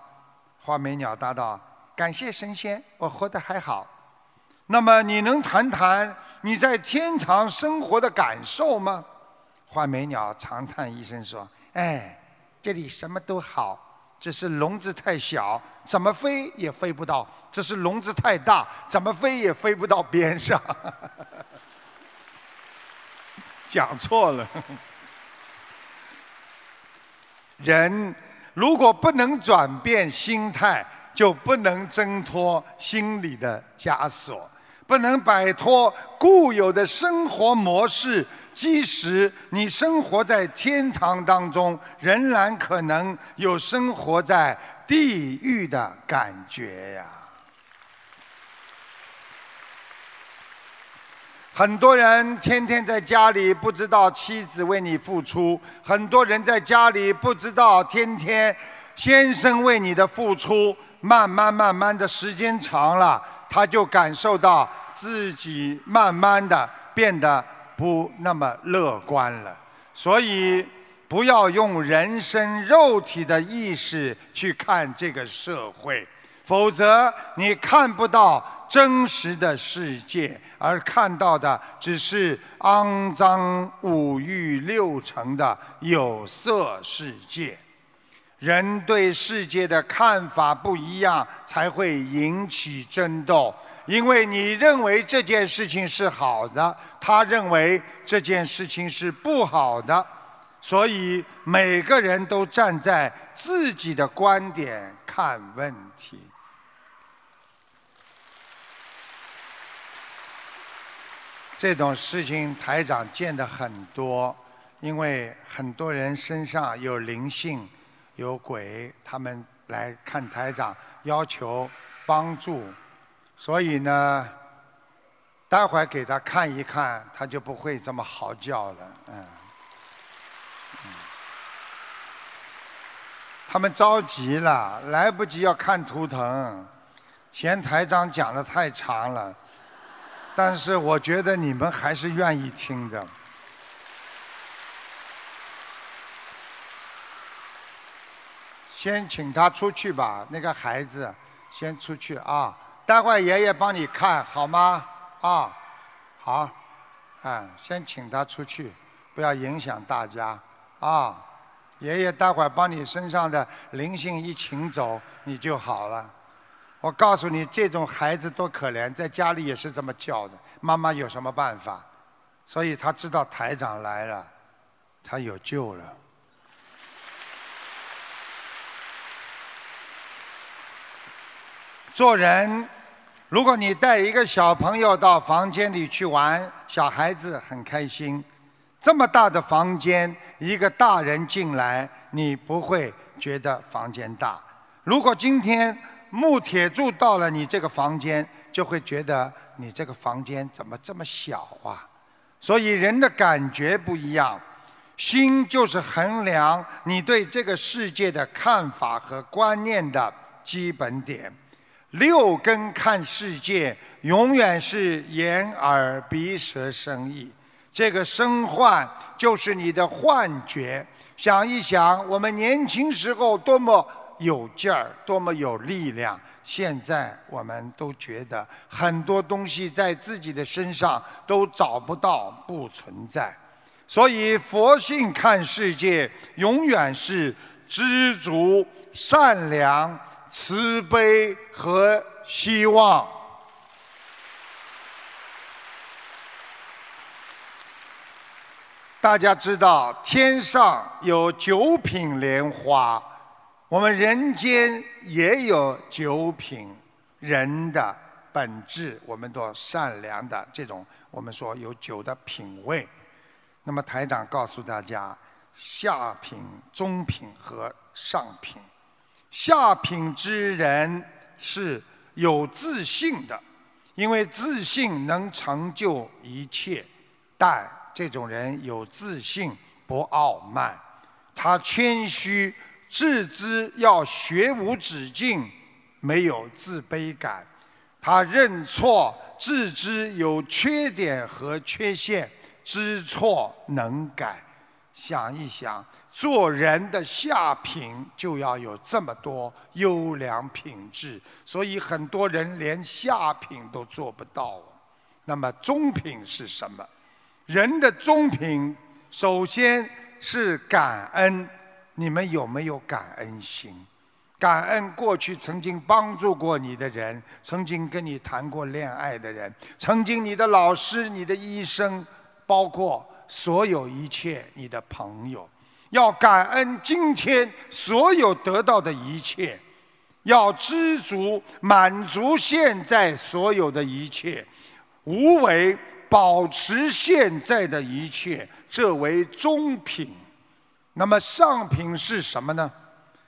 画眉鸟答道：“感谢神仙，我活得还好。”那么你能谈谈你在天堂生活的感受吗？画眉鸟长叹一声说：“哎，这里什么都好。”只是笼子太小，怎么飞也飞不到；只是笼子太大，怎么飞也飞不到边上。讲错了。人如果不能转变心态，就不能挣脱心理的枷锁，不能摆脱固有的生活模式。即使你生活在天堂当中，仍然可能有生活在地狱的感觉呀。很多人天天在家里不知道妻子为你付出，很多人在家里不知道天天先生为你的付出。慢慢慢慢的时间长了，他就感受到自己慢慢的变得。不那么乐观了，所以不要用人身肉体的意识去看这个社会，否则你看不到真实的世界，而看到的只是肮脏五欲六尘的有色世界。人对世界的看法不一样，才会引起争斗。因为你认为这件事情是好的，他认为这件事情是不好的，所以每个人都站在自己的观点看问题。这种事情台长见的很多，因为很多人身上有灵性、有鬼，他们来看台长，要求帮助。所以呢，待会儿给他看一看，他就不会这么嚎叫了。嗯，他们着急了，来不及要看图腾，嫌台长讲的太长了。但是我觉得你们还是愿意听的。先请他出去吧，那个孩子先出去啊。待会爷爷帮你看好吗？啊，好，啊，先请他出去，不要影响大家。啊，爷爷待会帮你身上的灵性一请走，你就好了。我告诉你，这种孩子多可怜，在家里也是这么叫的，妈妈有什么办法？所以他知道台长来了，他有救了。做人，如果你带一个小朋友到房间里去玩，小孩子很开心。这么大的房间，一个大人进来，你不会觉得房间大。如果今天木铁柱到了你这个房间，就会觉得你这个房间怎么这么小啊？所以人的感觉不一样，心就是衡量你对这个世界的看法和观念的基本点。六根看世界，永远是眼耳鼻舌身意。这个身幻就是你的幻觉。想一想，我们年轻时候多么有劲儿，多么有力量。现在我们都觉得很多东西在自己的身上都找不到，不存在。所以佛性看世界，永远是知足、善良、慈悲和希望。大家知道，天上有九品莲花，我们人间也有九品人的本质，我们都善良的这种，我们说有九的品位。那么台长告诉大家，下品、中品和上品。下品之人是有自信的，因为自信能成就一切，但。这种人有自信，不傲慢，他谦虚，自知要学无止境，没有自卑感，他认错，自知有缺点和缺陷，知错能改。想一想，做人的下品就要有这么多优良品质，所以很多人连下品都做不到。那么中品是什么？人的中品，首先是感恩。你们有没有感恩心？感恩过去曾经帮助过你的人，曾经跟你谈过恋爱的人，曾经你的老师、你的医生，包括所有一切你的朋友。要感恩今天所有得到的一切，要知足满足现在所有的一切，无为。保持现在的一切，这为中品。那么上品是什么呢？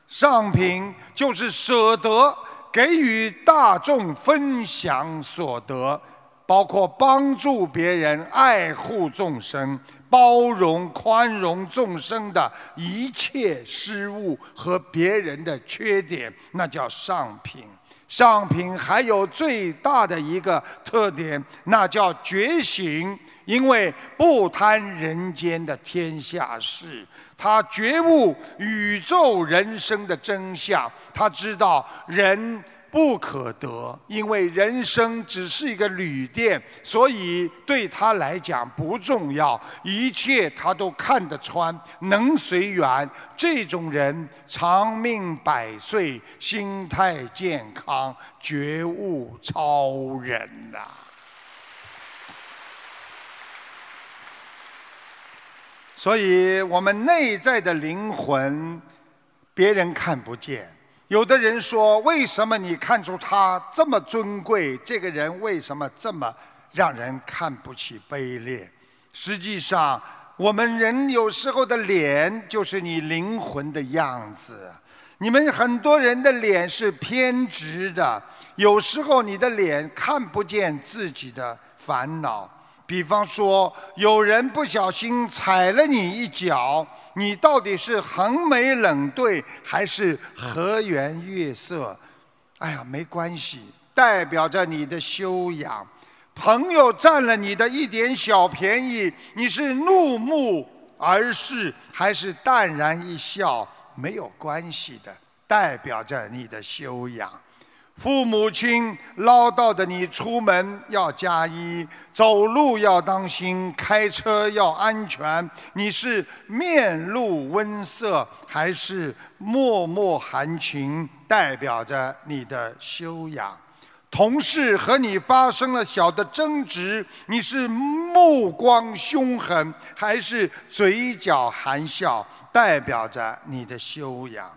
上品就是舍得给予大众分享所得，包括帮助别人、爱护众生、包容宽容众生的一切失误和别人的缺点，那叫上品。上品还有最大的一个特点，那叫觉醒。因为不贪人间的天下事，他觉悟宇宙人生的真相，他知道人。不可得，因为人生只是一个旅店，所以对他来讲不重要，一切他都看得穿，能随缘。这种人长命百岁，心态健康，觉悟超人呐。所以我们内在的灵魂，别人看不见。有的人说：“为什么你看出他这么尊贵？这个人为什么这么让人看不起、卑劣？”实际上，我们人有时候的脸就是你灵魂的样子。你们很多人的脸是偏执的，有时候你的脸看不见自己的烦恼。比方说，有人不小心踩了你一脚，你到底是横眉冷对还是和颜悦色？哎呀，没关系，代表着你的修养。朋友占了你的一点小便宜，你是怒目而视还是淡然一笑？没有关系的，代表着你的修养。父母亲唠叨的你出门要加衣，走路要当心，开车要安全。你是面露温色还是脉脉含情，代表着你的修养。同事和你发生了小的争执，你是目光凶狠还是嘴角含笑，代表着你的修养。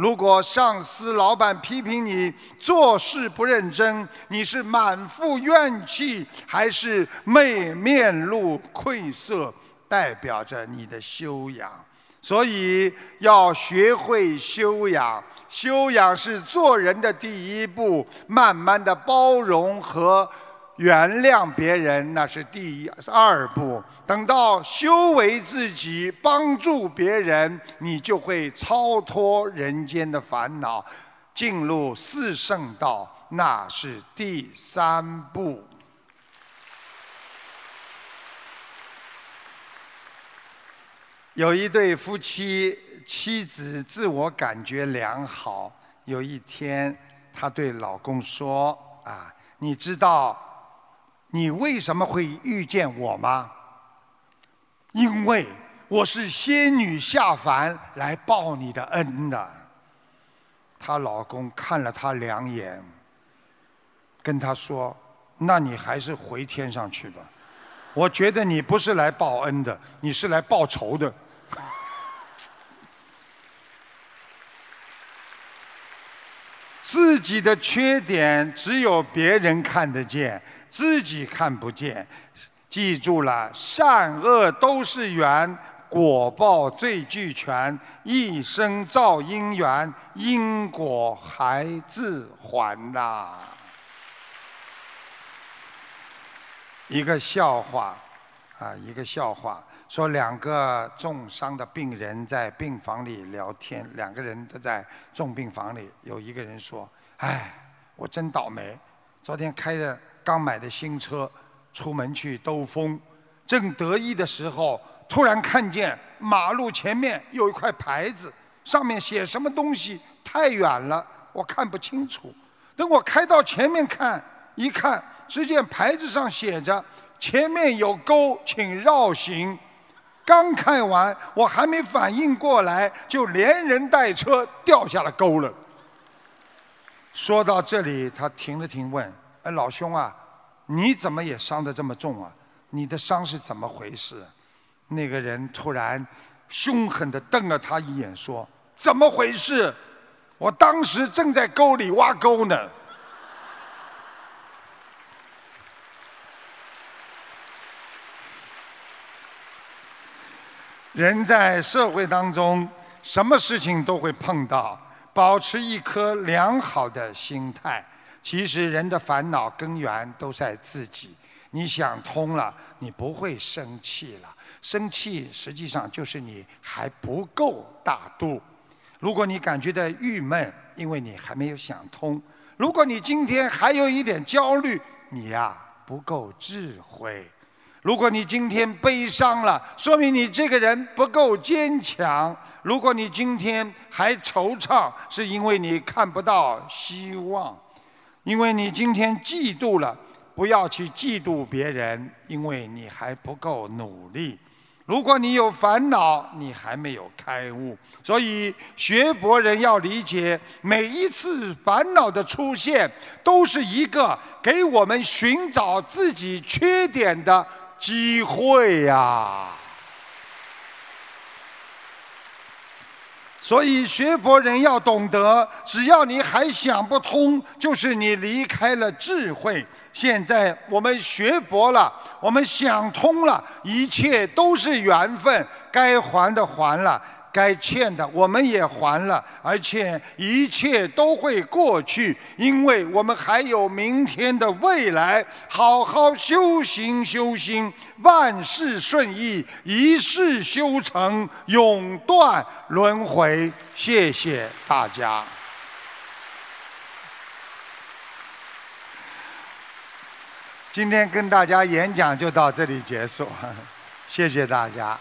如果上司、老板批评你做事不认真，你是满腹怨气，还是面面露愧色，代表着你的修养。所以要学会修养，修养是做人的第一步，慢慢的包容和。原谅别人那是第二步，等到修为自己，帮助别人，你就会超脱人间的烦恼，进入四圣道，那是第三步。有一对夫妻，妻子自我感觉良好。有一天，她对老公说：“啊，你知道。”你为什么会遇见我吗？因为我是仙女下凡来报你的恩的。她老公看了她两眼，跟她说：“那你还是回天上去吧。我觉得你不是来报恩的，你是来报仇的。”自己的缺点只有别人看得见。自己看不见，记住了，善恶都是缘，果报最俱全，一生造因缘，因果还自还呐。一个笑话，啊，一个笑话，说两个重伤的病人在病房里聊天，两个人都在重病房里，有一个人说：“哎，我真倒霉，昨天开着。”刚买的新车，出门去兜风，正得意的时候，突然看见马路前面有一块牌子，上面写什么东西？太远了，我看不清楚。等我开到前面看，一看，只见牌子上写着“前面有沟，请绕行”。刚看完，我还没反应过来，就连人带车掉下了沟了。说到这里，他停了停，问。哎，老兄啊，你怎么也伤得这么重啊？你的伤是怎么回事？那个人突然凶狠地瞪了他一眼，说：“怎么回事？我当时正在沟里挖沟呢。”人在社会当中，什么事情都会碰到，保持一颗良好的心态。其实人的烦恼根源都在自己。你想通了，你不会生气了。生气实际上就是你还不够大度。如果你感觉到郁闷，因为你还没有想通。如果你今天还有一点焦虑，你呀不够智慧。如果你今天悲伤了，说明你这个人不够坚强。如果你今天还惆怅，是因为你看不到希望。因为你今天嫉妒了，不要去嫉妒别人，因为你还不够努力。如果你有烦恼，你还没有开悟。所以学佛人要理解，每一次烦恼的出现，都是一个给我们寻找自己缺点的机会呀。所以学佛人要懂得，只要你还想不通，就是你离开了智慧。现在我们学佛了，我们想通了，一切都是缘分，该还的还了。该欠的我们也还了，而且一切都会过去，因为我们还有明天的未来。好好修行，修心，万事顺意，一世修成，永断轮回。谢谢大家。今天跟大家演讲就到这里结束，谢谢大家。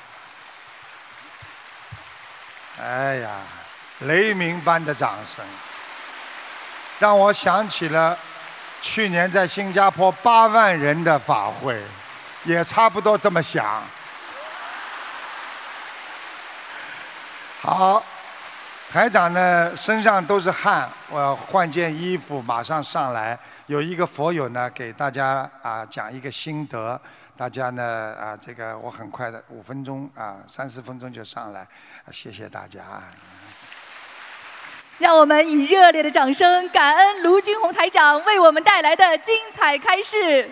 哎呀，雷鸣般的掌声，让我想起了去年在新加坡八万人的法会，也差不多这么响。好，台长呢身上都是汗，我换件衣服，马上上来。有一个佛友呢给大家啊讲一个心得，大家呢啊这个我很快的五分钟啊三四分钟就上来。谢谢大家。让我们以热烈的掌声，感恩卢军红台长为我们带来的精彩开示。